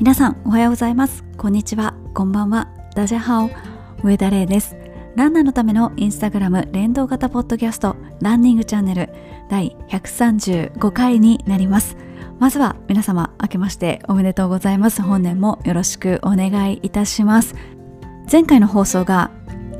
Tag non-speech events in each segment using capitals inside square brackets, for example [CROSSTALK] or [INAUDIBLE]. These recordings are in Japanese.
皆さんおはようございます。こんにちは。こんばんは。ダジャハオ上田玲です。ランナーのためのインスタグラム連動型ポッドキャストランニングチャンネル第135回になります。まずは皆様明けましておめでとうございます。本年もよろしくお願いいたします。前回の放送が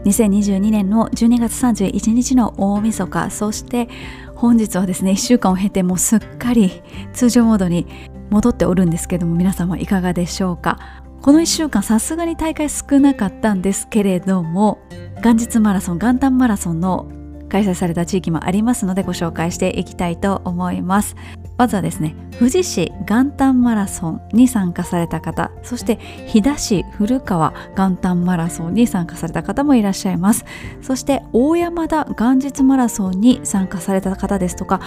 2022年の12月31日の大晦日そして本日はですね1週間を経てもうすっかり通常モードに戻っておるんですけども皆様いかがでしょうか？この1週間さすがに大会少なかったんですけれども元日マラソン元旦マラソンの開催された地域もありますのでご紹介していきたいと思います。まずはですね富士市元旦マラソンに参加された方そして飛騨市古川元旦マラソンに参加された方もいらっしゃいます。そして大山田元日マラソンに参加された方ですとか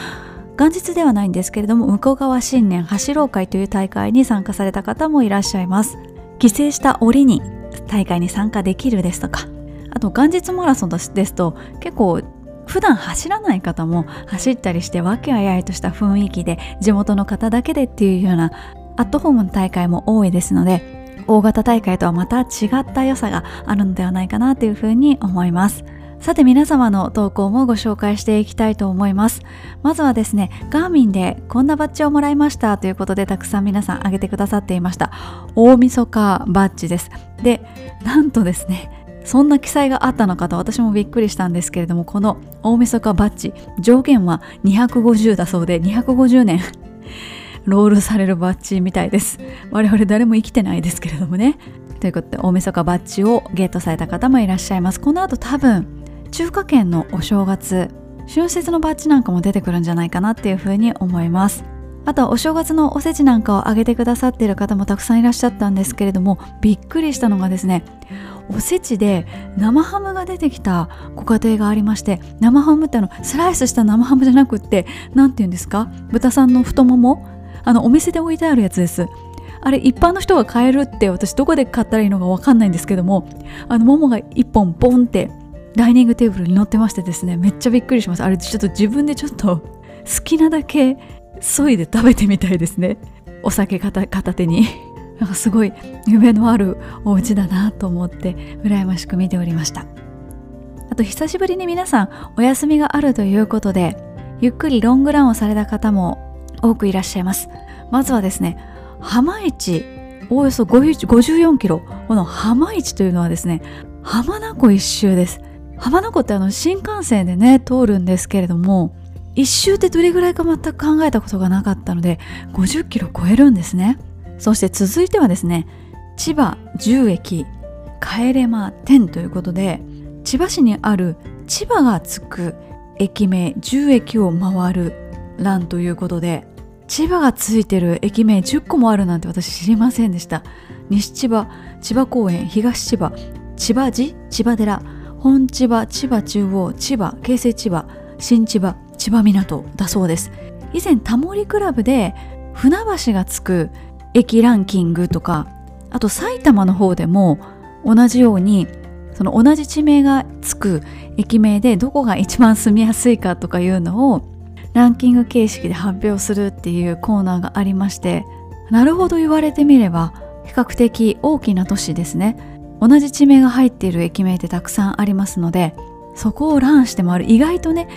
元日ではないんですけれども向こう側新年走ろう会という大会に参加された方もいらっしゃいます。帰省した折に大会に参加できるですとか。あと元日マラソンですと結構普段走らない方も走ったりして和気あいあいとした雰囲気で地元の方だけでっていうようなアットホームの大会も多いですので大型大会とはまた違った良さがあるのではないかなというふうに思います。さて皆様の投稿もご紹介していきたいと思います。まずはですねガーミンでこんなバッジをもらいましたということでたくさん皆さん挙げてくださっていました。大晦日バッジです。でなんとですねそんな記載があったのかと私もびっくりしたんですけれどもこの大晦日バッジ上限は250だそうで250年 [LAUGHS] ロールされるバッジみたいです。我々誰も生きてないですけれどもね。ということで大晦日バッジをゲットされた方もいらっしゃいます。この後多分中華圏のお正月春節のバッジなんかも出てくるんじゃないかなっていうふうに思います。あとお正月のおせちなんかをあげてくださっている方もたくさんいらっしゃったんですけれどもびっくりしたのがですねおせちで生ハムが出てきたご家庭がありまして生ハムってあのスライスした生ハムじゃなくって何て言うんですか？豚さんの太もも？あのお店で置いてあるやつです。あれ一般の人が買えるって私どこで買ったらいいのか分かんないんですけどもあのももが一本ボンってダイニングテーブルに乗ってましてですねめっちゃびっくりします。あれちょっと自分でちょっと好きなだけそいで食べてみたいですね。お酒片手に。[LAUGHS] なんかすごい夢のあるお家だなと思って羨ましく見ておりました。あと久しぶりに皆さんお休みがあるということでゆっくりロングランをされた方も多くいらっしゃいます。まずはですね浜市おおよそ54キロこの浜市というのはですね浜名湖一周です。浜名湖ってあの新幹線でね通るんですけれども一周ってどれぐらいか全く考えたことがなかったので50キロ超えるんですね。そして続いてはですね千葉10駅帰れま10ということで千葉市にある千葉がつく駅名10駅を回るランということで千葉がついてる駅名10個もあるなんて私知りませんでした。西千葉千葉公園東千葉千葉寺千葉寺本千葉千葉中央千葉京成千葉新千葉千葉港だそうです。以前タモリクラブで船橋がつく駅ランキングとかあと埼玉の方でも同じようにその同じ地名がつく駅名でどこが一番住みやすいかとかいうのをランキング形式で発表するっていうコーナーがありましてなるほど言われてみれば比較的大きな都市ですね。同じ地名が入っている駅名ってたくさんありますのでそこをランして回る。意外とね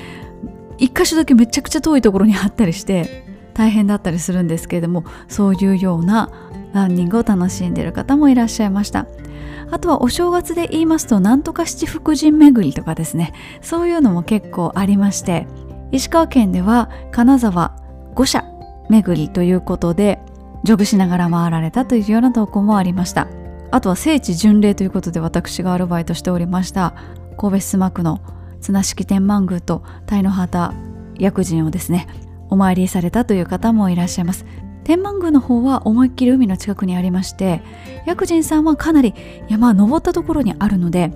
一箇所だけめちゃくちゃ遠いところにあったりして大変だったりするんですけれどもそういうようなランニングを楽しんでいる方もいらっしゃいました。あとはお正月で言いますとなんとか七福神巡りとかですね。そういうのも結構ありまして石川県では金沢五社巡りということでジョグしながら回られたというような投稿もありました。あとは聖地巡礼ということで私がアルバイトしておりました神戸須磨区の綱敷天満宮と鯛の旗薬神をですねお参りされたという方もいらっしゃいます。天満宮の方は思いっきり海の近くにありまして薬神さんはかなり山登ったところにあるので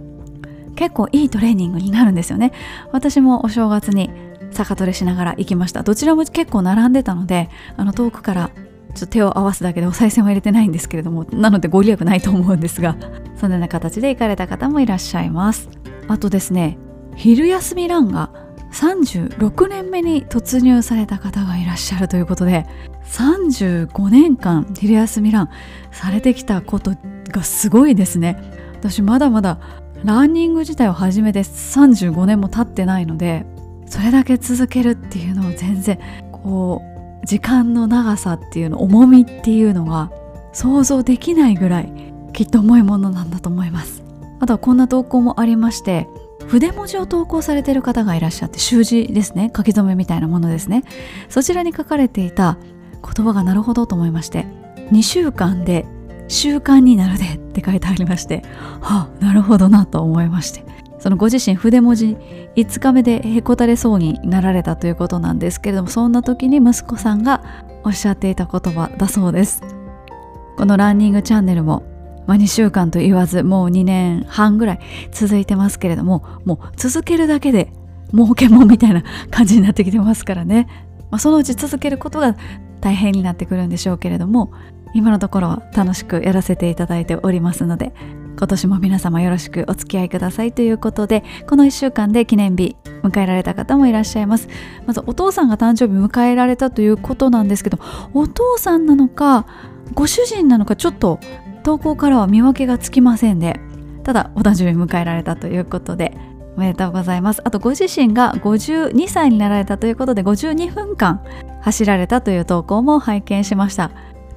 結構いいトレーニングになるんですよね。私もお正月に坂トレしながら行きました。どちらも結構並んでたのであの遠くからちょっと手を合わすだけでお賽銭は入れてないんですけれどもなのでご利益ないと思うんですがそのような形で行かれた方もいらっしゃいます。あとですね昼休みランが36年目に突入された方がいらっしゃるということで35年間昼休みランされてきたことがすごいですね。私まだまだランニング自体を始めて35年も経ってないのでそれだけ続けるっていうのを全然こう時間の長さっていうの重みっていうのが想像できないぐらいきっと重いものなんだと思います。あとはこんな投稿もありまして筆文字を投稿されてる方がいらっしゃって習字ですね。書き初めみたいなものですね。そちらに書かれていた言葉がなるほどと思いまして2週間で習慣になるでって書いてありましてはあなるほどなと思いまして。そのご自身筆文字5日目でへこたれそうになられたということなんですけれどもそんな時に息子さんがおっしゃっていた言葉だそうです。このランニングチャンネルもまあ、2週間と言わずもう2年半ぐらい続いてますけれどももう続けるだけで儲けもんみたいな感じになってきてますからね、[LAUGHS] まあ、そのうち続けることが大変になってくるんでしょうけれども今のところは楽しくやらせていただいておりますので今年も皆様よろしくお付き合いくださいということでこの1週間で記念日迎えられた方もいらっしゃいます。まずお父さんが誕生日迎えられたということなんですけどお父さんなのかご主人なのかちょっと投稿からは見分けがつきませんでただお誕生日迎えられたということでおめでとうございます。あとご自身が52歳になられたということで52分間走られたという投稿も拝見しました。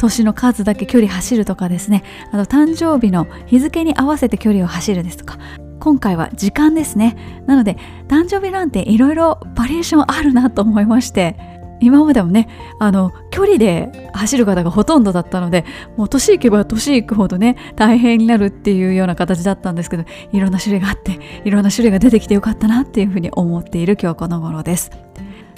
年の数だけ距離走るとかですね。あと誕生日の日付に合わせて距離を走るですとか。今回は時間ですね。なので誕生日なんていろいろバリエーションあるなと思いまして。今までもねあの距離で走る方がほとんどだったのでもう年いけば年いくほどね大変になるっていうような形だったんですけどいろんな種類があっていろんな種類が出てきてよかったなっていうふうに思っている今日この頃です。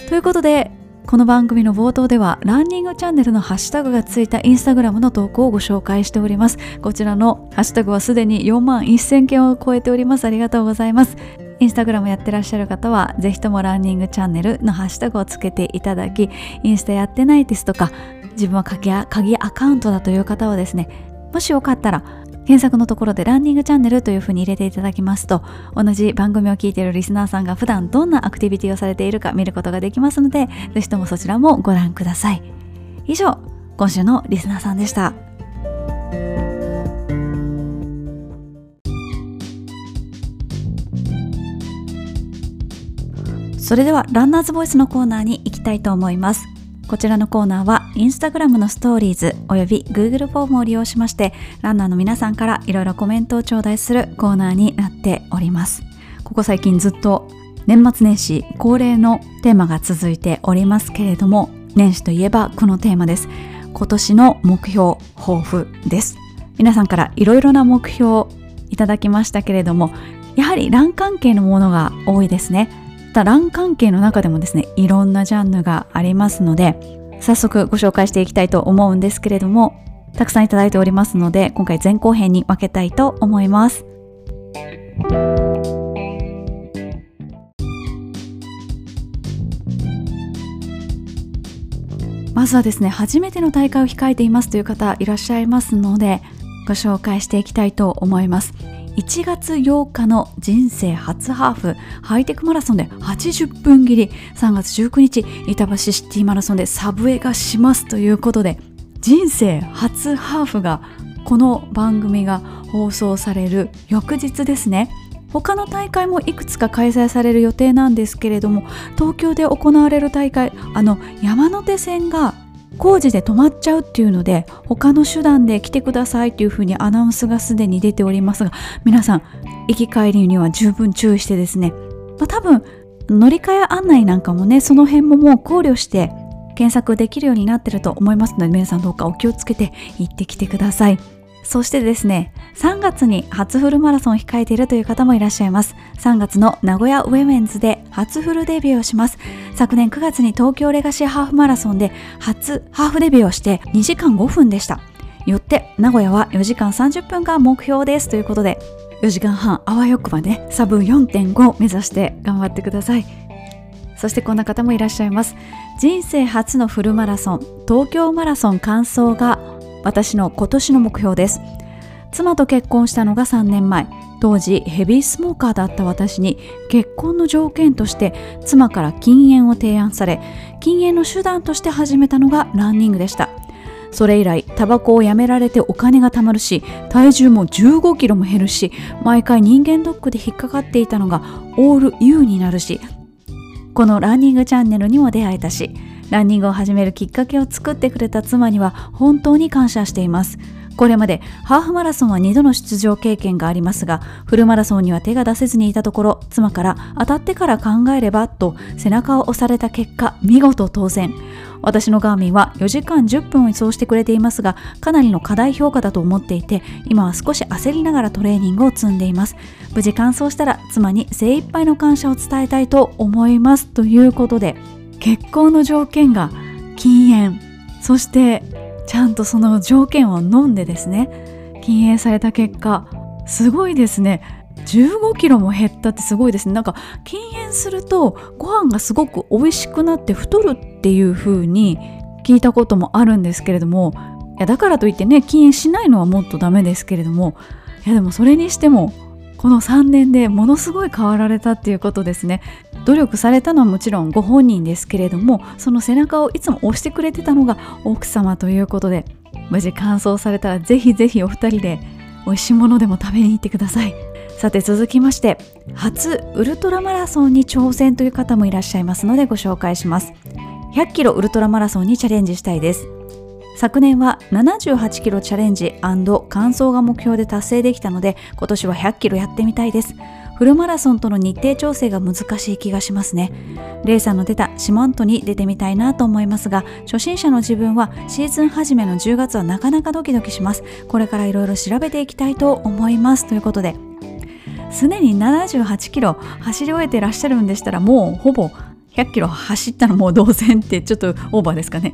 ということでこの番組の冒頭ではランニングチャンネルのハッシュタグがついたインスタグラムの投稿をご紹介しております。こちらのハッシュタグはすでに4万1000件を超えております。ありがとうございます。インスタグラムやってらっしゃる方はぜひともランニングチャンネルのハッシュタグをつけていただきインスタやってないですとか自分は鍵アカウントだという方はですねもしよかったら検索のところでランニングチャンネルというふうに入れていただきますと同じ番組を聞いているリスナーさんが普段どんなアクティビティをされているか見ることができますのでぜひともそちらもご覧ください。以上今週のリスナーさんでした。それではランナーズボイスのコーナーに行きたいと思います。こちらのコーナーはインスタグラムのストーリーズおよび Google フォームを利用しましてランナーの皆さんからいろいろコメントを頂戴するコーナーになっております。ここ最近ずっと年末年始恒例のテーマが続いておりますけれども年始といえばこのテーマです。今年の目標抱負です。皆さんからいろいろな目標いただきましたけれどもやはりラン関係のものが多いですね。たラン関係の中でもですねいろんなジャンルがありますので早速ご紹介していきたいと思うんですけれどもたくさんいただいておりますので今回前後編に分けたいと思います。まずはですね初めての大会を控えていますという方いらっしゃいますのでご紹介していきたいと思います。1月8日の人生初ハーフハイテクマラソンで80分切り。3月19日板橋シティマラソンでサブウェイがしますということで人生初ハーフがこの番組が放送される翌日ですね。他の大会もいくつか開催される予定なんですけれども東京で行われる大会あの山手線が工事で止まっちゃうっていうので他の手段で来てくださいというふうにアナウンスがすでに出ておりますが皆さん行き帰りには十分注意してですね、まあ、多分乗り換え案内なんかもねその辺ももう考慮して検索できるようになってると思いますので皆さんどうかお気をつけて行ってきてください。そしてですね、3月に初フルマラソンを控えているという方もいらっしゃいます。3月の名古屋ウェメンズで初フルデビューをします。昨年9月に東京レガシーハーフマラソンで初ハーフデビューをして2時間5分でした。よって名古屋は4時間30分が目標ですということで、4時間半あわよくばね、サブ4.5目指して頑張ってください。そしてこんな方もいらっしゃいます。人生初のフルマラソン、東京マラソン完走が私の今年の目標です。妻と結婚したのが3年前。当時ヘビースモーカーだった私に結婚の条件として妻から禁煙を提案され禁煙の手段として始めたのがランニングでした。それ以来タバコをやめられてお金が貯まるし体重も15キロも減るし毎回人間ドックで引っかかっていたのがオール U になるしこのランニングチャンネルにも出会えたしランニングを始めるきっかけを作ってくれた妻には本当に感謝しています。これまでハーフマラソンは2度の出場経験がありますがフルマラソンには手が出せずにいたところ妻から当たってから考えればと背中を押された結果見事当選。私のガーミンは4時間10分を移送してくれていますがかなりの課題評価だと思っていて今は少し焦りながらトレーニングを積んでいます。無事完走したら妻に精一杯の感謝を伝えたいと思います。ということで結婚の条件が禁煙。そしてちゃんとその条件を飲んでですね。禁煙された結果すごいですね。15キロも減ったってすごいですね。なんか禁煙するとご飯がすごく美味しくなって太るっていう風に聞いたこともあるんですけれどもいやだからといってね禁煙しないのはもっとダメですけれどもいやでもそれにしてもこの3年でものすごい変わられたっていうことですね。努力されたのはもちろんご本人ですけれどもその背中をいつも押してくれてたのが奥様ということで無事完走されたらぜひぜひお二人で美味しいものでも食べに行ってください。さて続きまして初ウルトラマラソンに挑戦という方もいらっしゃいますのでご紹介します。100キロウルトラマラソンにチャレンジしたいです。昨年は78キロチャレンジ完走が目標で達成できたので今年は100キロやってみたいです。フルマラソンとの日程調整が難しい気がしますね。レイさんの出た四万十に出てみたいなと思いますが初心者の自分はシーズン初めの10月はなかなかドキドキします。これからいろいろ調べていきたいと思います。ということですでに78キロ走り終えてらっしゃるんでしたらもうほぼ100キロ走ったらもう同然ってちょっとオーバーですかね。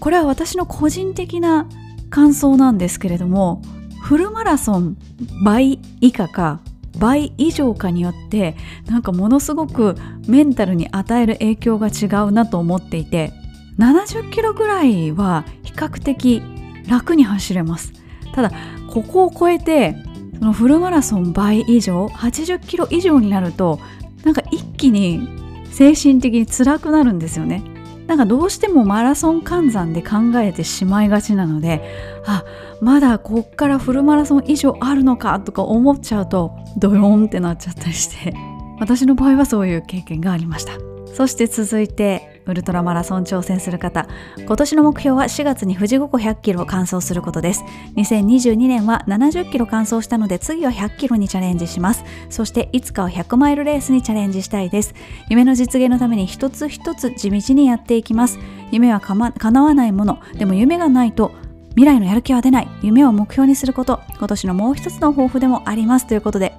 これは私の個人的な感想なんですけれどもフルマラソン倍以下か倍以上かによってなんかものすごくメンタルに与える影響が違うなと思っていて70キロぐらいは比較的楽に走れます。ただここを超えてそのフルマラソン倍以上80キロ以上になるとなんか一気に精神的に辛くなるんですよね。なんかどうしてもマラソン換算で考えてしまいがちなのであまだこっからフルマラソン以上あるのかとか思っちゃうとドヨーンってなっちゃったりして私の場合はそういう経験がありました。そして続いてウルトラマラソン挑戦する方今年の目標は4月に富士五湖100キロを完走することです。2022年は70キロ完走したので次は100キロにチャレンジします。そしていつかは100マイルレースにチャレンジしたいです。夢の実現のために一つ一つ地道にやっていきます。夢はか、ま、叶わないもの。でも夢がないと未来のやる気は出ない。夢を目標にすること。今年のもう一つの抱負でもあります。ということで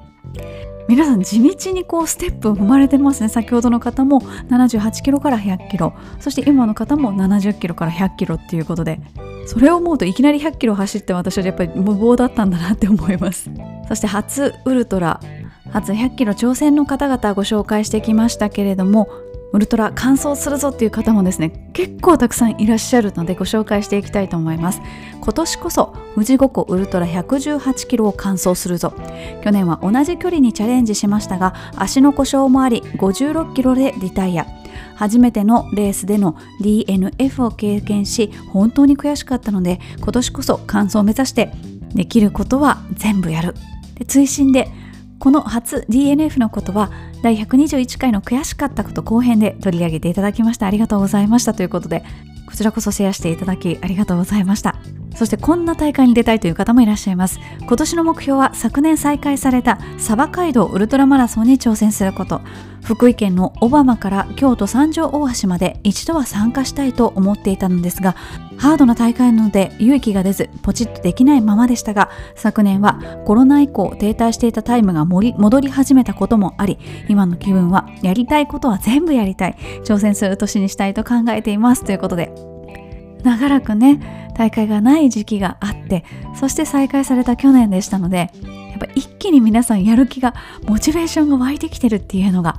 皆さん地道にこうステップ踏まれてますね。先ほどの方も78キロから100キロ。そして今の方も70キロから100キロっていうことで。それを思うといきなり100キロ走って私はやっぱり無謀だったんだなって思います。そして初ウルトラ。初100キロ挑戦の方々ご紹介してきましたけれどもウルトラ完走するぞっていう方もですね結構たくさんいらっしゃるのでご紹介していきたいと思います。今年こそ富士五湖ウルトラ118キロを完走するぞ。去年は同じ距離にチャレンジしましたが足の故障もあり56キロでリタイア。初めてのレースでの DNF を経験し本当に悔しかったので今年こそ完走を目指してできることは全部やる。で追伸でこの初 DNF のことは第121回の悔しかったこと後編で取り上げていただきました。ありがとうございました。ということでこちらこそシェアしていただきありがとうございました。そしてこんな大会に出たいという方もいらっしゃいます。今年の目標は昨年再開されたサバ街道ウルトラマラソンに挑戦すること。福井県の小浜から京都三条大橋まで一度は参加したいと思っていたのですがハードな大会なので勇気が出ずポチッとできないままでしたが昨年はコロナ以降停滞していたタイムが戻り始めたこともあり今の気分はやりたいことは全部やりたい。挑戦する年にしたいと考えています。ということで長らくね大会がない時期があってそして再開された去年でしたのでやっぱ一気に皆さんやる気がモチベーションが湧いてきてるっていうのが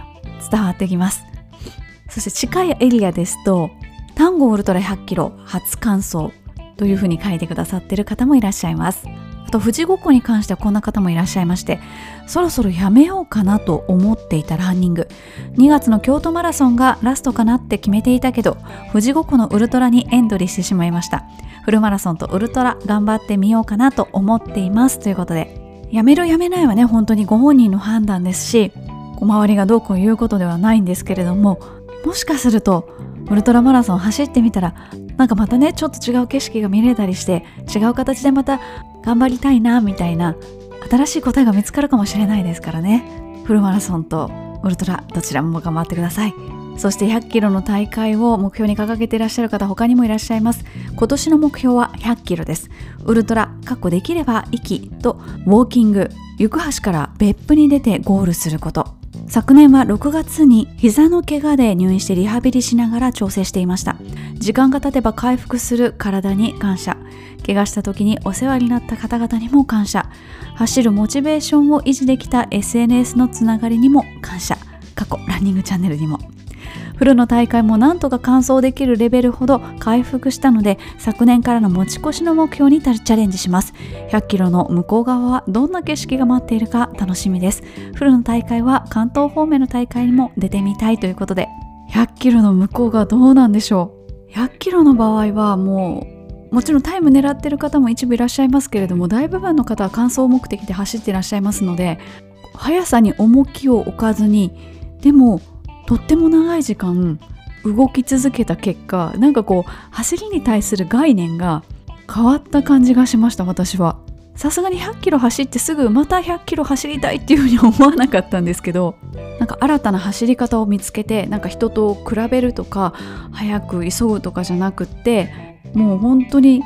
伝わってきます。そして近いエリアですと丹後ウルトラ100キロ初完走というふうに書いてくださってる方もいらっしゃいます。あと富士五湖に関してはこんな方もいらっしゃいましてそろそろやめようかなと思っていたランニング。2月の京都マラソンがラストかなって決めていたけど富士五湖のウルトラにエントリーしてしまいました。フルマラソンとウルトラ頑張ってみようかなと思っていますということでやめるやめないはね本当にご本人の判断ですし周りがどうこう言うことではないんですけれどももしかするとウルトラマラソン走ってみたらなんかまたねちょっと違う景色が見れたりして違う形でまた頑張りたいなみたいな新しい答えが見つかるかもしれないですからね。フルマラソンとウルトラどちらも頑張ってください。そして100キロの大会を目標に掲げていらっしゃる方他にもいらっしゃいます。今年の目標は100キロです。ウルトラかっこできれば息とウォーキング行く橋から別府に出てゴールすること。昨年は6月に膝の怪我で入院してリハビリしながら調整していました。時間が経てば回復する体に感謝。怪我した時にお世話になった方々にも感謝。走るモチベーションを維持できた SNS のつながりにも感謝。過去ランニングチャンネルにも。フルの大会もなんとか完走できるレベルほど回復したので昨年からの持ち越しの目標にチャレンジします。100キロの向こう側はどんな景色が待っているか楽しみです。フルの大会は関東方面の大会にも出てみたいということで。100キロの向こう側どうなんでしょう。100キロの場合はもうもちろんタイム狙ってる方も一部いらっしゃいますけれども大部分の方は完走目的で走っていらっしゃいますので速さに重きを置かずにでもとっても長い時間動き続けた結果なんかこう走りに対する概念が変わった感じがしました私は。さすがに100キロ走ってすぐまた100キロ走りたいっていうふうに思わなかったんですけどなんか新たな走り方を見つけてなんか人と比べるとか早く急ぐとかじゃなくってもう本当に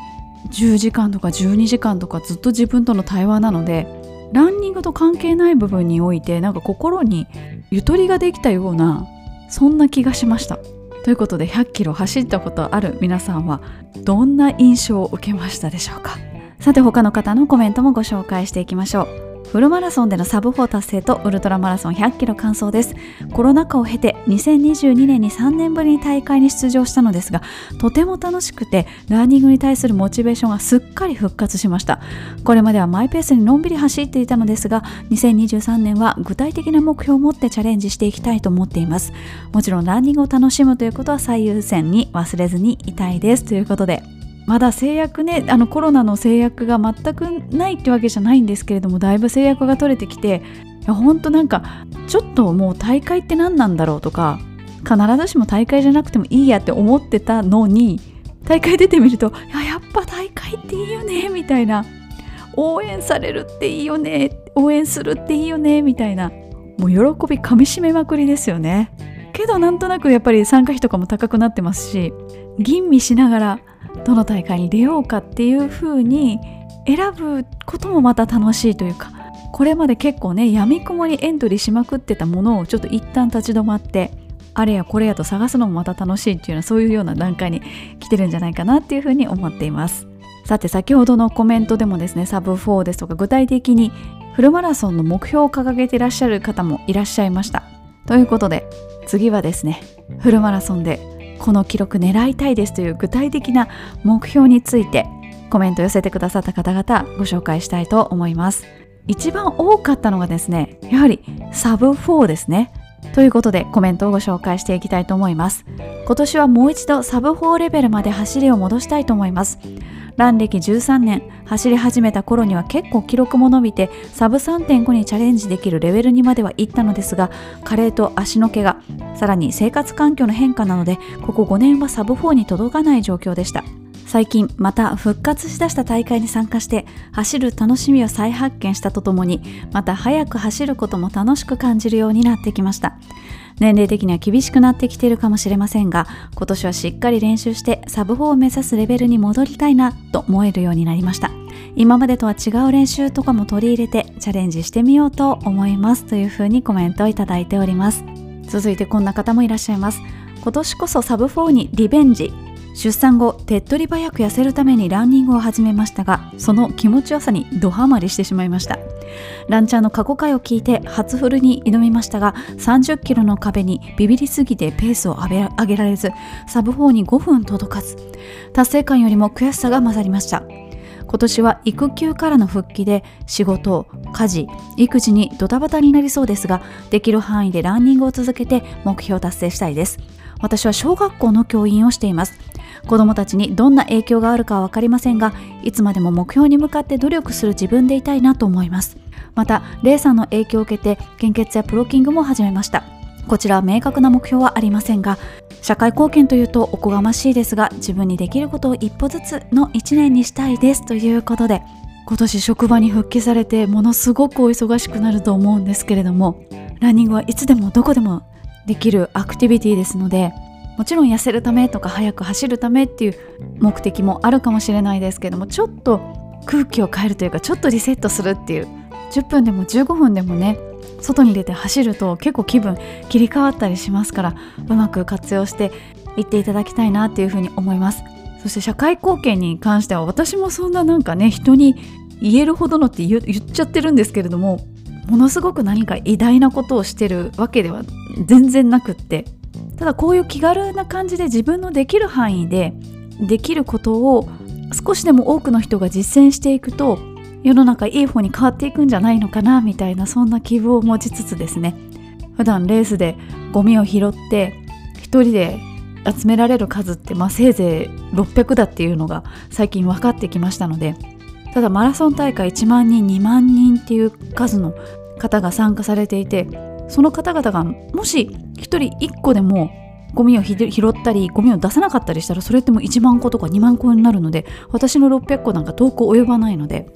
10時間とか12時間とかずっと自分との対話なのでランニングと関係ない部分においてなんか心にゆとりができたようなそんな気がしました。ということで100キロ走ったことある皆さんはどんな印象を受けましたでしょうか？さて他の方のコメントもご紹介していきましょう。フルマラソンでのサブ4達成とウルトラマラソン100キロ完走です。コロナ禍を経て2022年に3年ぶりに大会に出場したのですがとても楽しくてランニングに対するモチベーションがすっかり復活しました。これまではマイペースにのんびり走っていたのですが2023年は具体的な目標を持ってチャレンジしていきたいと思っています。もちろんランニングを楽しむということは最優先に忘れずにいたいです。ということで。まだ制約ねあのコロナの制約が全くないってわけじゃないんですけれどもだいぶ制約が取れてきていやほんとなんかちょっともう大会って何なんだろうとか必ずしも大会じゃなくてもいいやって思ってたのに大会出てみるといややっぱ大会っていいよねみたいな。応援されるっていいよね応援するっていいよねみたいな。もう喜びかみしめまくりですよね。けどなんとなくやっぱり参加費とかも高くなってますし吟味しながらどの大会に出ようかっていう風に選ぶこともまた楽しいというかこれまで結構ねやみくもにエントリーしまくってたものをちょっと一旦立ち止まってあれやこれやと探すのもまた楽しいっていうようなそういうような段階に来てるんじゃないかなっていうふうに思っています。さて先ほどのコメントでもですねサブ4ですとか具体的にフルマラソンの目標を掲げていらっしゃる方もいらっしゃいました。ということで次はですねフルマラソンでこの記録狙いたいですという具体的な目標についてコメント寄せてくださった方々ご紹介したいと思います。一番多かったのがですねやはりサブ4ですね。ということでコメントをご紹介していきたいと思います。今年はもう一度サブ4レベルまで走りを戻したいと思います。ラン歴13年走り始めた頃には結構記録も伸びてサブ3.5にチャレンジできるレベルにまでは行ったのですが加齢と足の怪我さらに生活環境の変化なのでここ5年はサブ4に届かない状況でした。最近また復活しだした大会に参加して走る楽しみを再発見したとともにまた速く走ることも楽しく感じるようになってきました。年齢的には厳しくなってきているかもしれませんが今年はしっかり練習してサブ4を目指すレベルに戻りたいなと思えるようになりました。今までとは違う練習とかも取り入れてチャレンジしてみようと思いますというふうにコメントをいただいております。続いてこんな方もいらっしゃいます。今年こそサブ4にリベンジ出産後手っ取り早く痩せるためにランニングを始めましたがその気持ちよさにドハマりしてしまいました。ランチャーの過去回を聞いて初フルに挑みましたが30キロの壁にビビりすぎてペースを上げられずサブ4に5分届かず達成感よりも悔しさが勝りました。今年は育休からの復帰で仕事家事育児にドタバタになりそうですができる範囲でランニングを続けて目標を達成したいです。私は小学校の教員をしています。子どもたちにどんな影響があるかは分かりませんがいつまでも目標に向かって努力する自分でいたいなと思います。またレイさんの影響を受けて献血やプロキングも始めました。こちらは明確な目標はありませんが社会貢献というとおこがましいですが自分にできることを一歩ずつの1年にしたいですということで今年職場に復帰されてものすごくお忙しくなると思うんですけれどもランニングはいつでもどこでもできるアクティビティですのでもちろん痩せるためとか速く走るためっていう目的もあるかもしれないですけどもちょっと空気を変えるというかちょっとリセットするっていう10分でも15分でもね外に出て走ると結構気分切り替わったりしますからうまく活用していっていただきたいなっていうふうに思います。そして社会貢献に関しては私もそんななんかね人に言えるほどのって言っちゃってるんですけれどもものすごく何か偉大なことをしてるわけでは全然なくってただこういう気軽な感じで自分のできる範囲でできることを少しでも多くの人が実践していくと世の中いい方に変わっていくんじゃないのかなみたいなそんな希望を持ちつつですね。普段レースでゴミを拾って一人で集められる数って、まあ、せいぜい600だっていうのが最近分かってきましたのでただマラソン大会1万人2万人っていう数の方が参加されていてその方々がもし1人1個でもゴミを拾ったりゴミを出さなかったりしたらそれってもう1万個とか2万個になるので私の600個なんか遠く及ばないので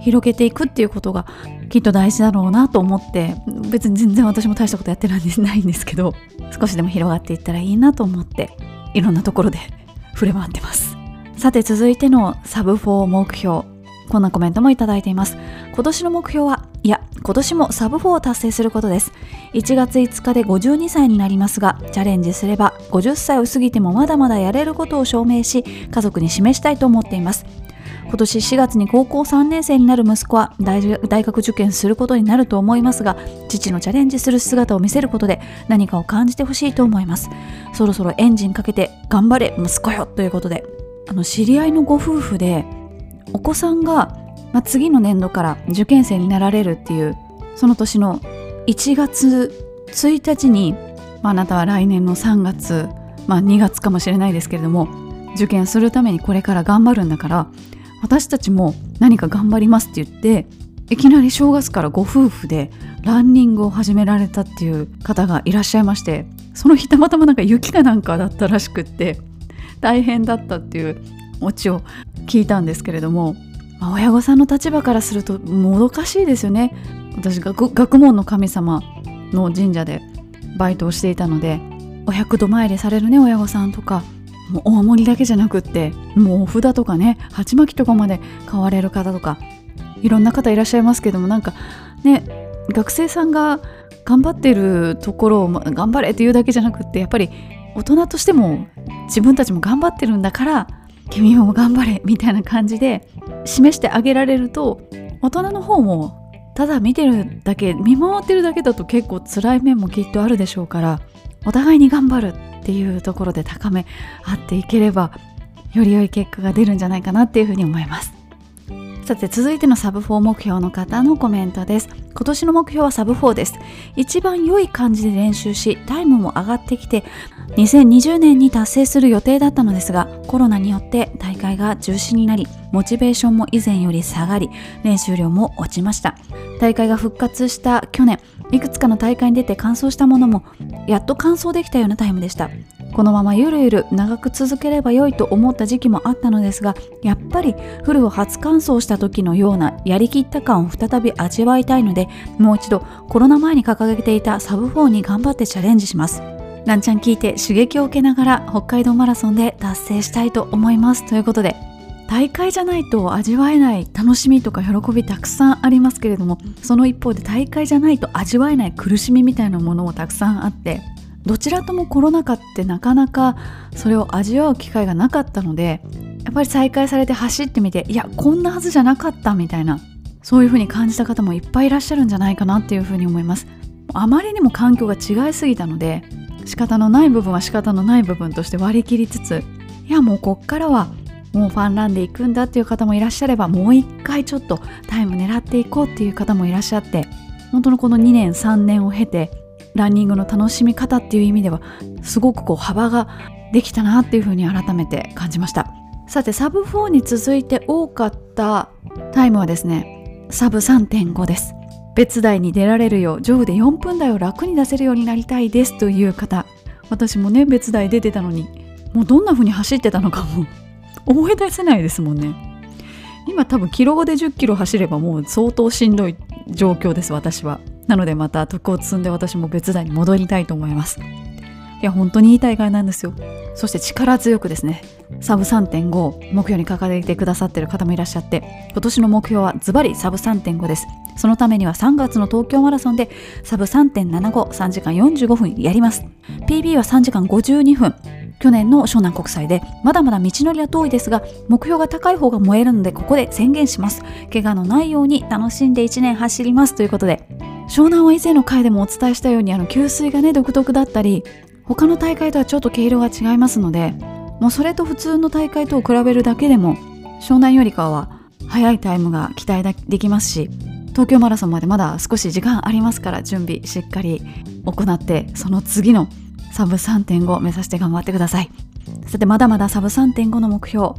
広げていくっていうことがきっと大事だろうなと思って別に全然私も大したことやってないんですけど少しでも広がっていったらいいなと思っていろんなところで [LAUGHS] 触れ回ってます。さて続いてのサブ4目標こんなコメントもいただいています。今年の目標はいや今年もサブ4を達成することです。1月5日で52歳になりますがチャレンジすれば50歳を過ぎてもまだまだやれることを証明し家族に示したいと思っています。今年4月に高校3年生になる息子は大学受験することになると思いますが父のチャレンジする姿を見せることで何かを感じてほしいと思います。そろそろエンジンかけて頑張れ息子よということであの知り合いのご夫婦でお子さんが、まあ、次の年度から受験生になられるっていうその年の1月1日に、まあ、なたは来年の3月、まあ、2月かもしれないですけれども受験するためにこれから頑張るんだから私たちも何か頑張りますって言っていきなり正月からご夫婦でランニングを始められたっていう方がいらっしゃいましてその日たまたまなんか雪かなんかだったらしくって大変だったっていうオチを聞いたんですけれども、まあ、親御さんの立場からするともどかしいですよね。私学問の神様の神社でバイトをしていたのでお百度参りされるね親御さんとか。もうお守りだけじゃなくってもうお札とかね鉢巻きとかまで買われる方とかいろんな方いらっしゃいますけどもなんかね学生さんが頑張ってるところを頑張れっていうだけじゃなくってやっぱり大人としても自分たちも頑張ってるんだから君も頑張れみたいな感じで示してあげられると大人の方もただ見てるだけ見守ってるだけだと結構辛い面もきっとあるでしょうからお互いに頑張るっていうところで高め合っていければより良い結果が出るんじゃないかなっていうふうに思います。さて続いてのサブ4目標の方のコメントです。今年の目標はサブ4です。一番良い感じで練習しタイムも上がってきて2020年に達成する予定だったのですがコロナによって大会が中止になりモチベーションも以前より下がり練習量も落ちました。大会が復活した去年いくつかの大会に出て完走したものもやっと完走できたようなタイムでした。このままゆるゆる長く続ければ良いと思った時期もあったのですがやっぱりフルを初完走した時のようなやりきった感を再び味わいたいのでもう一度コロナ前に掲げていたサブ4に頑張ってチャレンジします。ランちゃん聞いて刺激を受けながら北海道マラソンで達成したいと思いますということで大会じゃないと味わえない楽しみとか喜びたくさんありますけれどもその一方で大会じゃないと味わえない苦しみみたいなものもたくさんあってどちらともコロナ禍ってなかなかそれを味わう機会がなかったのでやっぱり再開されて走ってみていやこんなはずじゃなかったみたいなそういうふうに感じた方もいっぱいいらっしゃるんじゃないかなっていうふうに思います。あまりにも環境が違いすぎたので仕方のない部分は仕方のない部分として割り切りつついやもうこっからはもうファンランで行くんだっていう方もいらっしゃればもう一回ちょっとタイム狙っていこうっていう方もいらっしゃって本当のこの2年3年を経てランニングの楽しみ方っていう意味ではすごくこう幅ができたなっていうふうに改めて感じました。さてサブ4に続いて多かったタイムはですねサブ3.5です。別台に出られるよう上部で4分台を楽に出せるようになりたいですという方。私もね別台出てたのにもうどんな風に走ってたのかも思い出せないですもんね。今多分キロで10キロ走ればもう相当しんどい状況です私は。なのでまた徳を積んで私も別台に戻りたいと思います。いや本当にいい大会なんですよ。そして力強くですねサブ3.5目標に掲げてくださってる方もいらっしゃって今年の目標はズバリサブ3.5です。そのためには3月の東京マラソンでサブ3.753時間45分やります。PB は3時間52分。去年の湘南国際でまだまだ道のりは遠いですが目標が高い方が燃えるのでここで宣言します。怪我のないように楽しんで1年走ります。ということで湘南は以前の回でもお伝えしたようにあの給水がね独特だったり他の大会とはちょっと毛色が違いますのでもうそれと普通の大会とを比べるだけでも湘南よりかは早いタイムが期待できますし東京マラソンまでまだ少し時間ありますから準備しっかり行ってその次のサブ3.5目指して頑張ってください。さてまだまだサブ3.5の目標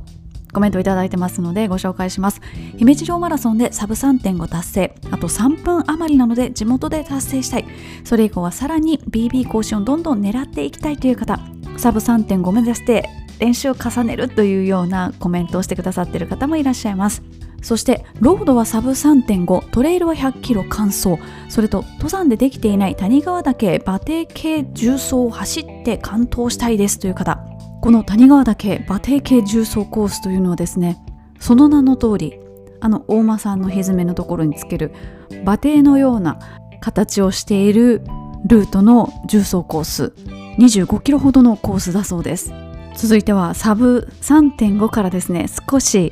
コメントいただいてますのでご紹介します。姫路城マラソンでサブ3.5達成。あと3分余りなので地元で達成したい。それ以降はさらに BB 更新をどんどん狙っていきたいという方。サブ3.5目指して練習を重ねるというようなコメントをしてくださっている方もいらっしゃいます。そしてロードはサブ3.5トレイルは100キロ完走。それと登山でできていない谷川岳馬蹄系重走を走って完登したいですという方。この谷川岳馬蹄系重走コースというのはですねその名の通りあの大間さんのひずめのところにつける馬蹄のような形をしているルートの重走コース25キロほどのコースだそうです。続いてはサブ3.5からですね少し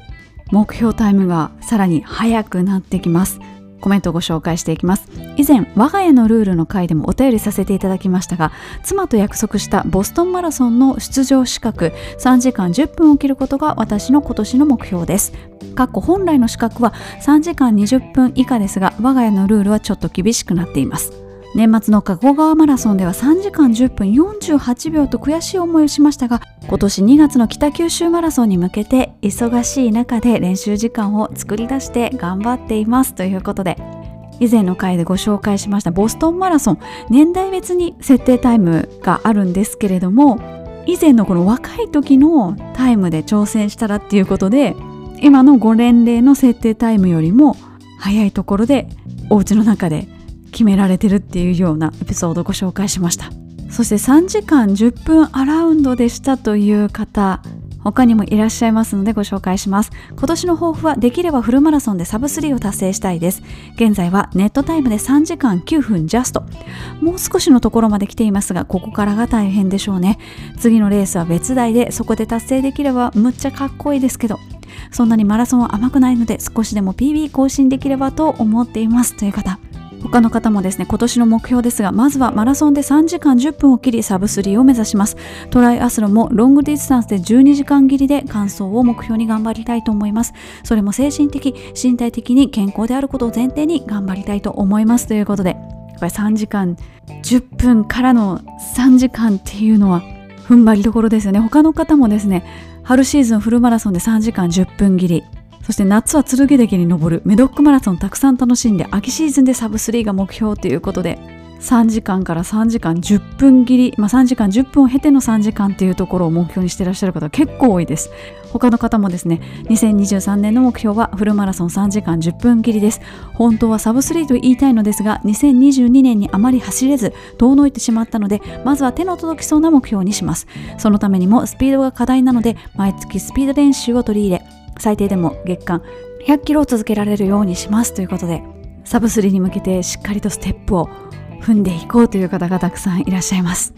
目標タイムがさらに速くなってきます。コメントをご紹介していきます。以前我が家のルールの回でもお便りさせていただきましたが妻と約束したボストンマラソンの出場資格3時間10分を切ることが私の今年の目標です。本来の資格は3時間20分以下ですが我が家のルールはちょっと厳しくなっています。年末の加古川マラソンでは3時間10分48秒と悔しい思いをしましたが今年2月の北九州マラソンに向けて忙しい中で練習時間を作り出して頑張っていますということで以前の回でご紹介しましたボストンマラソン年代別に設定タイムがあるんですけれども以前のこの若い時のタイムで挑戦したらっていうことで今のご年齢の設定タイムよりも早いところでお家の中で決められてるっていうようなエピソードをご紹介しました。そして3時間10分アラウンドでしたという方他にもいらっしゃいますのでご紹介します。今年の抱負はできればフルマラソンでサブ3を達成したいです。現在はネットタイムで3時間9分ジャスト。もう少しのところまで来ていますがここからが大変でしょうね。次のレースは別台でそこで達成できればむっちゃかっこいいですけど。そんなにマラソンは甘くないので少しでも PB 更新できればと思っています。という方他の方もですね今年の目標ですがまずはマラソンで3時間10分を切りサブ3を目指します。トライアスロンもロングディスタンスで12時間切りで完走を目標に頑張りたいと思います。それも精神的身体的に健康であることを前提に頑張りたいと思います。ということでやっぱり3時間10分からの3時間っていうのは踏ん張りどころですよね。他の方もですね春シーズンフルマラソンで3時間10分切り。そして夏は剣岳に登る。メドックマラソンたくさん楽しんで秋シーズンでサブ3が目標ということで3時間から3時間10分切り、まあ、3時間10分を経ての3時間っていうところを目標にしてらっしゃる方結構多いです。他の方もですね2023年の目標はフルマラソン3時間10分切りです。本当はサブ3と言いたいのですが2022年にあまり走れず遠のいてしまったのでまずは手の届きそうな目標にします。そのためにもスピードが課題なので毎月スピード練習を取り入れ最低でも月間100キロを続けられるようにしますということでサブ3に向けてしっかりとステップを踏んでいこうという方がたくさんいらっしゃいます。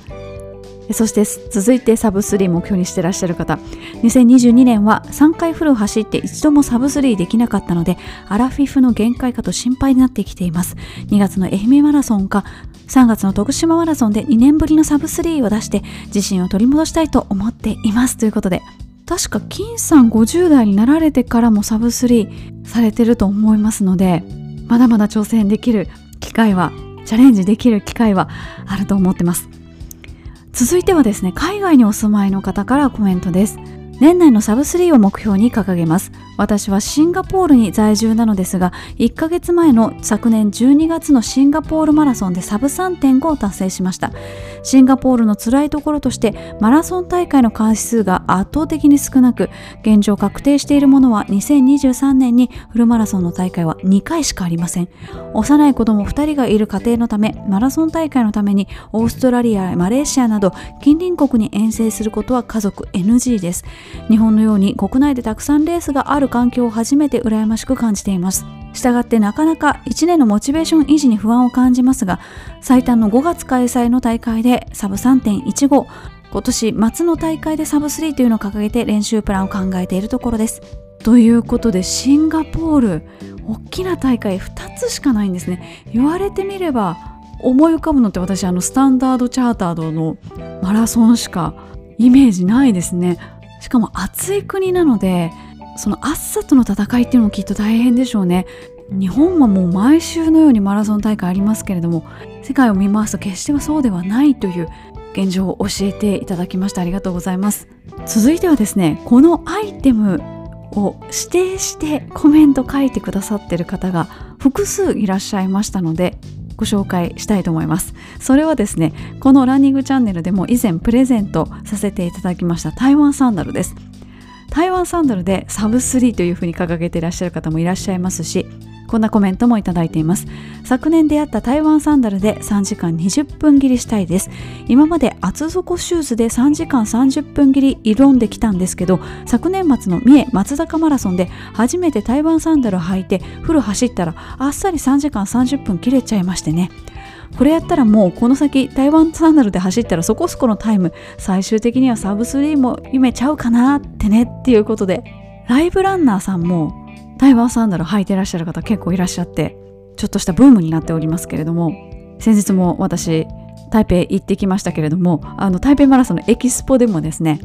そして続いてサブ3目標にしてらっしゃる方。2022年は3回フルを走って一度もサブ3できなかったのでアラフィフの限界かと心配になってきています。2月の愛媛マラソンか3月の徳島マラソンで2年ぶりのサブ3を出して自信を取り戻したいと思っていますということで確か金さん50代になられてからもサブ3されてると思いますのでまだまだ挑戦できる機会はチャレンジできる機会はあると思ってます。続いてはですね海外にお住まいの方からコメントです。年内のサブ3を目標に掲げます。私はシンガポールに在住なのですが1ヶ月前の昨年12月のシンガポールマラソンでサブ3.5を達成しました。シンガポールの辛いところとしてマラソン大会の回数が圧倒的に少なく現状確定しているものは2023年にフルマラソンの大会は2回しかありません。幼い子供2人がいる家庭のためマラソン大会のためにオーストラリアやマレーシアなど近隣国に遠征することは家族 NG です。日本のように国内でたくさんレースがある環境を初めて羨ましく感じています。したがってなかなか1年のモチベーション維持に不安を感じますが最短の5月開催の大会でサブ3.15今年末の大会でサブ3というのを掲げて練習プランを考えているところです。ということでシンガポール大きな大会2つしかないんですね。言われてみれば思い浮かぶのって私あのスタンダードチャータードのマラソンしかイメージないですね。しかも暑い国なのでその暑さとの戦いっていうのもきっと大変でしょうね。日本はもう毎週のようにマラソン大会ありますけれども世界を見ますと決してはそうではないという現状を教えていただきましてありがとうございます。続いてはですねこのアイテムを指定してコメント書いてくださってる方が複数いらっしゃいましたのでご紹介したいと思います。それはですねこのランニングチャンネルでも以前プレゼントさせていただきました台湾サンダルです。台湾サンダルでサブ3というふうに掲げていらっしゃる方もいらっしゃいますしこんなコメントもいただいています。昨年出会った台湾サンダルで3時間20分切りしたいです。今まで厚底シューズで3時間30分切り挑んできたんですけど昨年末の三重松坂マラソンで初めて台湾サンダルを履いてフル走ったらあっさり3時間30分切れちゃいましてね。これやったらもうこの先台湾サンダルで走ったらそこそこのタイム最終的にはサブ3も夢ちゃうかなってねっていうことでライブランナーさんも台湾サンダル履いてらっしゃる方結構いらっしゃってちょっとしたブームになっておりますけれども先日も私台北行ってきましたけれどもあの台北マラソンのエキスポでもですね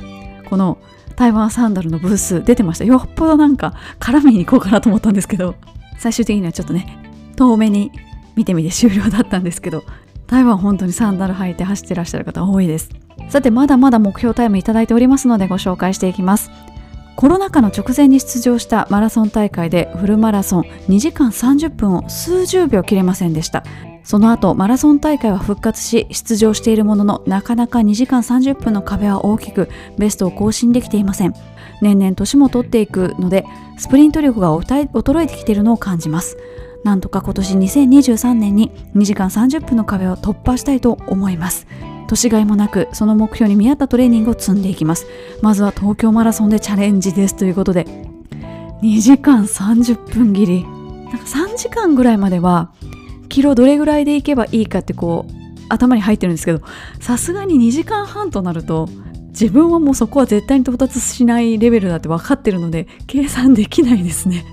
この台湾サンダルのブース出てました。よっぽどなんか絡みに行こうかなと思ったんですけど最終的にはちょっとね遠目に見てみて終了だったんですけど台湾本当にサンダル履いて走ってらっしゃる方多いです。さてまだまだ目標タイムいただいておりますのでご紹介していきます。コロナ禍の直前に出場したマラソン大会でフルマラソン2時間30分を数十秒切れませんでした。その後マラソン大会は復活し出場しているもののなかなか2時間30分の壁は大きくベストを更新できていません。年々年も取っていくのでスプリント力が衰えてきているのを感じます。なんとか今年2023年に2時間30分の壁を突破したいと思います。年がいもなくその目標に見合ったトレーニングを積んでいきます。まずは東京マラソンでチャレンジですということで2時間30分切り。なんか3時間ぐらいまではキロどれぐらいでいけばいいかってこう頭に入ってるんですけどさすがに2時間半となると自分はもうそこは絶対に到達しないレベルだって分かってるので計算できないですね。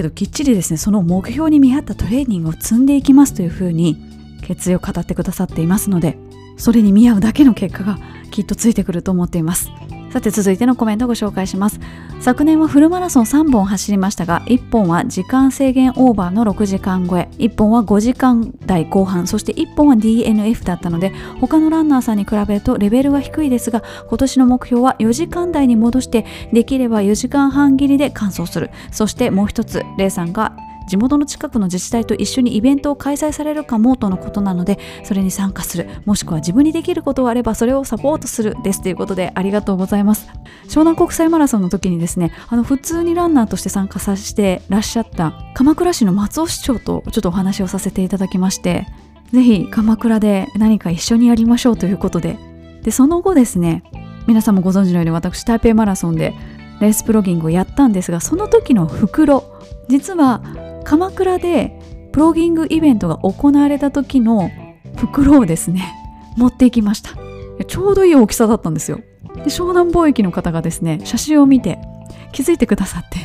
けどきっちりですねその目標に見合ったトレーニングを積んでいきますというふうに決意を語ってくださっていますのでそれに見合うだけの結果がきっとついてくると思っています。さて続いてのコメントをご紹介します。昨年はフルマラソン3本走りましたが1本は時間制限オーバーの6時間超え1本は5時間台後半そして1本は DNF だったので他のランナーさんに比べるとレベルは低いですが今年の目標は4時間台に戻してできれば4時間半切りで完走する。そしてもう一つレイさんが地元の近くの自治体と一緒にイベントを開催されるかもとのことなのでそれに参加する。もしくは自分にできることがあればそれをサポートするですということでありがとうございます。湘南国際マラソンの時にですねあの普通にランナーとして参加させてらっしゃった鎌倉市の松尾市長とちょっとお話をさせていただきまして。ぜひ鎌倉で何か一緒にやりましょうということででその後ですね皆さんもご存知のように私台北マラソンでレースプロギングをやったんですがその時の袋実は鎌倉でプロギングイベントが行われた時の袋をですね [LAUGHS] 持っていきました。ちょうどいい大きさだったんですよ。で湘南貿易の方がですね写真を見て気づいてくださって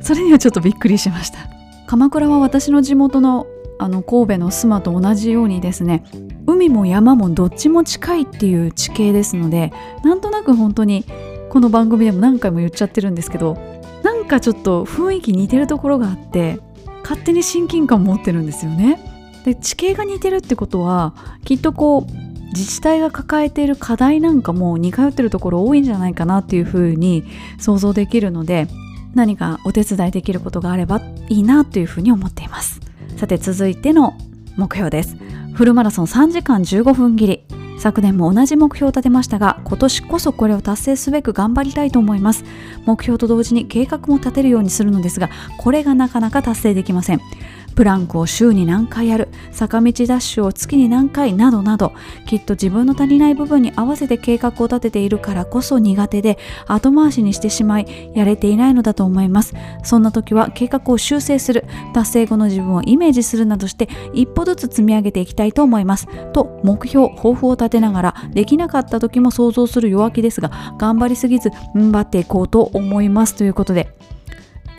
それにはちょっとびっくりしました。鎌倉は私の地元のあの神戸の須磨と同じようにですね海も山もどっちも近いっていう地形ですのでなんとなく本当にこの番組でも何回も言っちゃってるんですけどなんかちょっと雰囲気似てるところがあって勝手に親近感持ってるんですよね。で地形が似てるってことはきっとこう自治体が抱えている課題なんかも似通ってるところ多いんじゃないかなっていうふうに想像できるので何かお手伝いできることがあればいいなというふうに思っています。さて続いての目標です。フルマラソン3時間15分切り。昨年も同じ目標を立てましたが今年こそこれを達成すべく頑張りたいと思います。目標と同時に計画も立てるようにするのですがこれがなかなか達成できません。プランクを週に何回やる坂道ダッシュを月に何回などなどきっと自分の足りない部分に合わせて計画を立てているからこそ苦手で後回しにしてしまいやれていないのだと思います。そんな時は計画を修正する達成後の自分をイメージするなどして一歩ずつ積み上げていきたいと思います。と目標抱負を立てながらできなかった時も想像する弱気ですが頑張りすぎず踏ん張っていこうと思います。ということで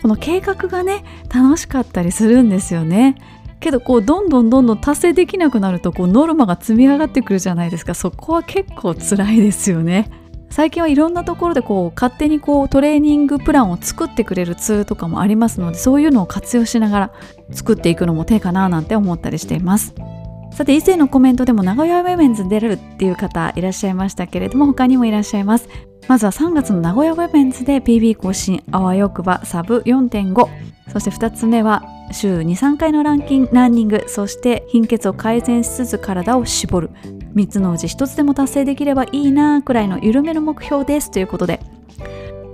この計画がね楽しかったりするんですよね。けどこうどんどんどんどん達成できなくなるとこうノルマが積み上がってくるじゃないですか。そこは結構辛いですよね。最近はいろんなところでこう勝手にこうトレーニングプランを作ってくれるツールとかもありますのでそういうのを活用しながら作っていくのも手かななんて思ったりしています。さて以前のコメントでも名古屋ウェメンズ出れるっていう方いらっしゃいましたけれども他にもいらっしゃいます。まずは3月の名古屋ウェメンズで PB 更新あわよくばサブ4.5そして2つ目は週23回のランキングランニングそして貧血を改善しつつ体を絞る3つのうち1つでも達成できればいいなくらいの緩めの目標ですということで。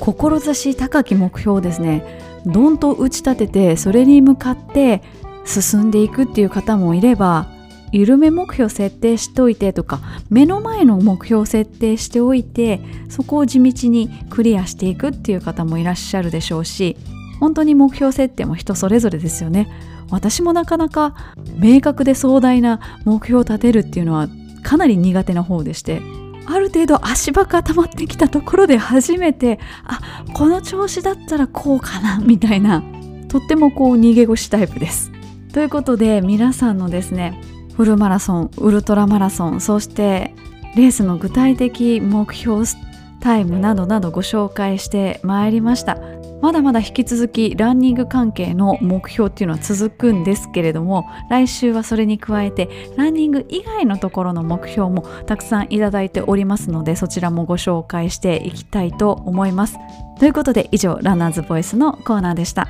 志高き目標ですね。どんと打ち立ててそれに向かって進んでいくっていう方もいれば緩め目標設定しておいてとか目の前の目標設定しておいてそこを地道にクリアしていくっていう方もいらっしゃるでしょうし本当に目標設定も人それぞれですよね。私もなかなか明確で壮大な目標を立てるっていうのはかなり苦手な方でしてある程度足場固まってきたところで初めてあこの調子だったらこうかなみたいなとってもこう逃げ腰タイプです。ということで皆さんのですねフルマラソンウルトラマラソンそしてレースの具体的目標タイムなどなどご紹介してまいりました。まだまだ引き続きランニング関係の目標っていうのは続くんですけれども来週はそれに加えてランニング以外のところの目標もたくさんいただいておりますのでそちらもご紹介していきたいと思います。ということで以上ランナーズボイスのコーナーでした。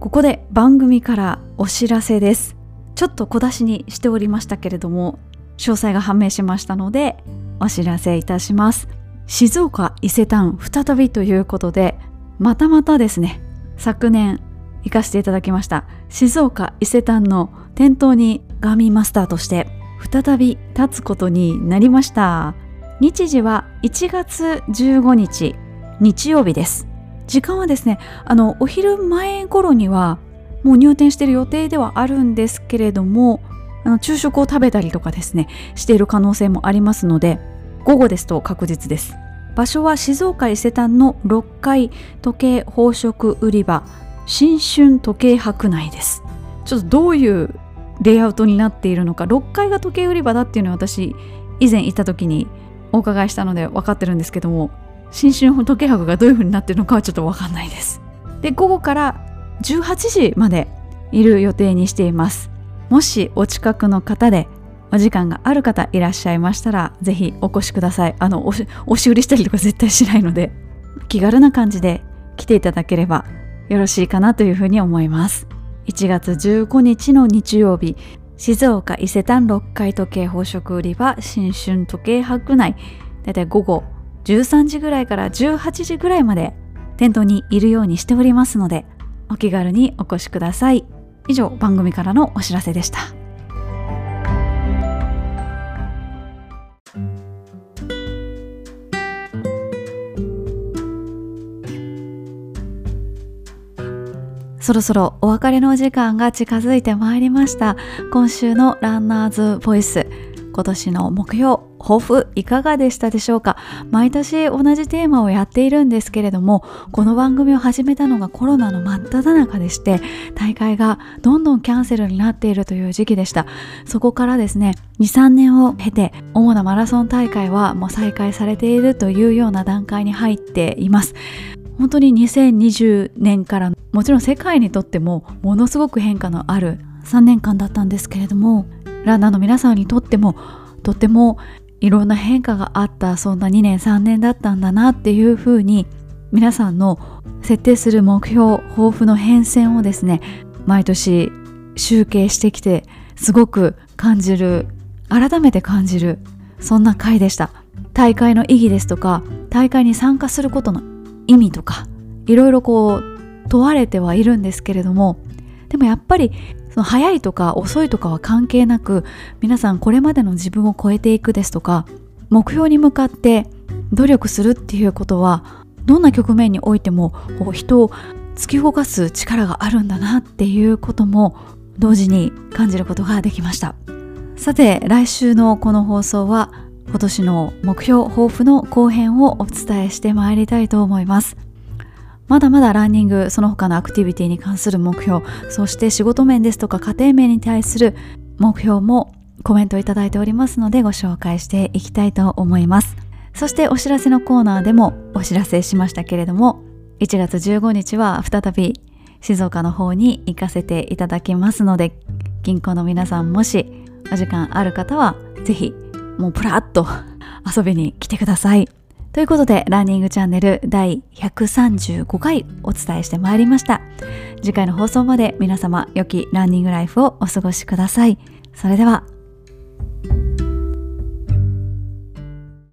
ここで番組からお知らせです。ちょっと小出しにしておりましたけれども詳細が判明しましたのでお知らせいたします。静岡伊勢丹再びということでまたまたですね昨年行かせていただきました静岡伊勢丹の店頭にガーミンマスターとして再び立つことになりました。日時は1月15日日曜日です。時間はですねあのお昼前頃にはもう入店してる予定ではあるんですけれどもあの昼食を食べたりとかですねしている可能性もありますので午後ですと確実です。場所は静岡伊勢丹の6階時計宝飾売り場新春時計博内です。ちょっとどういうレイアウトになっているのか6階が時計売り場だっていうのは私以前行った時にお伺いしたので分かってるんですけども新春時計博がどういう風になってるのかはちょっとわかんないです。で午後から18時までいる予定にしています。もしお近くの方でお時間がある方いらっしゃいましたらぜひお越しください。あの押し売りしたりとか絶対しないので気軽な感じで来ていただければよろしいかなというふうに思います。1月15日の日曜日静岡伊勢丹6階時計宝飾売り場新春時計博内だいたい午後13時ぐらいから18時ぐらいまで店頭にいるようにしておりますのでお気軽にお越しください。以上番組からのお知らせでした。そろそろお別れの時間が近づいてまいりました。今週のランナーズボイス。今年の目標抱負いかがでしたでしょうか？毎年同じテーマをやっているんですけれどもこの番組を始めたのがコロナの真っ只中でして大会がどんどんキャンセルになっているという時期でした。そこからですね23年を経て主なマラソン大会はもう再開されているというような段階に入っています。本当に2020年からもちろん世界にとってもものすごく変化のある3年間だったんですけれどもランナーの皆さんにとってもとてもいろんな変化があったそんな2年3年だったんだなっていうふうに皆さんの設定する目標抱負の変遷をですね毎年集計してきてすごく感じる改めて感じるそんな回でした。大会の意義ですとか大会に参加することの意味とかいろいろこう問われてはいるんですけれどもでもやっぱりその早いとか遅いとかは関係なく皆さんこれまでの自分を超えていくですとか目標に向かって努力するっていうことはどんな局面においても人を突き動かす力があるんだなっていうことも同時に感じることができました。さて来週のこの放送は今年の目標抱負の後編をお伝えしてまいりたいと思います。まだまだランニングその他のアクティビティに関する目標そして仕事面ですとか家庭面に対する目標もコメントいただいておりますのでご紹介していきたいと思います。そしてお知らせのコーナーでもお知らせしましたけれども1月15日は再び静岡の方に行かせていただきますので銀行の皆さんもしお時間ある方はぜひもうプラッと遊びに来てください。ということで、ランニングチャンネル第135回お伝えしてまいりました。次回の放送まで皆様、良きランニングライフをお過ごしください。それでは。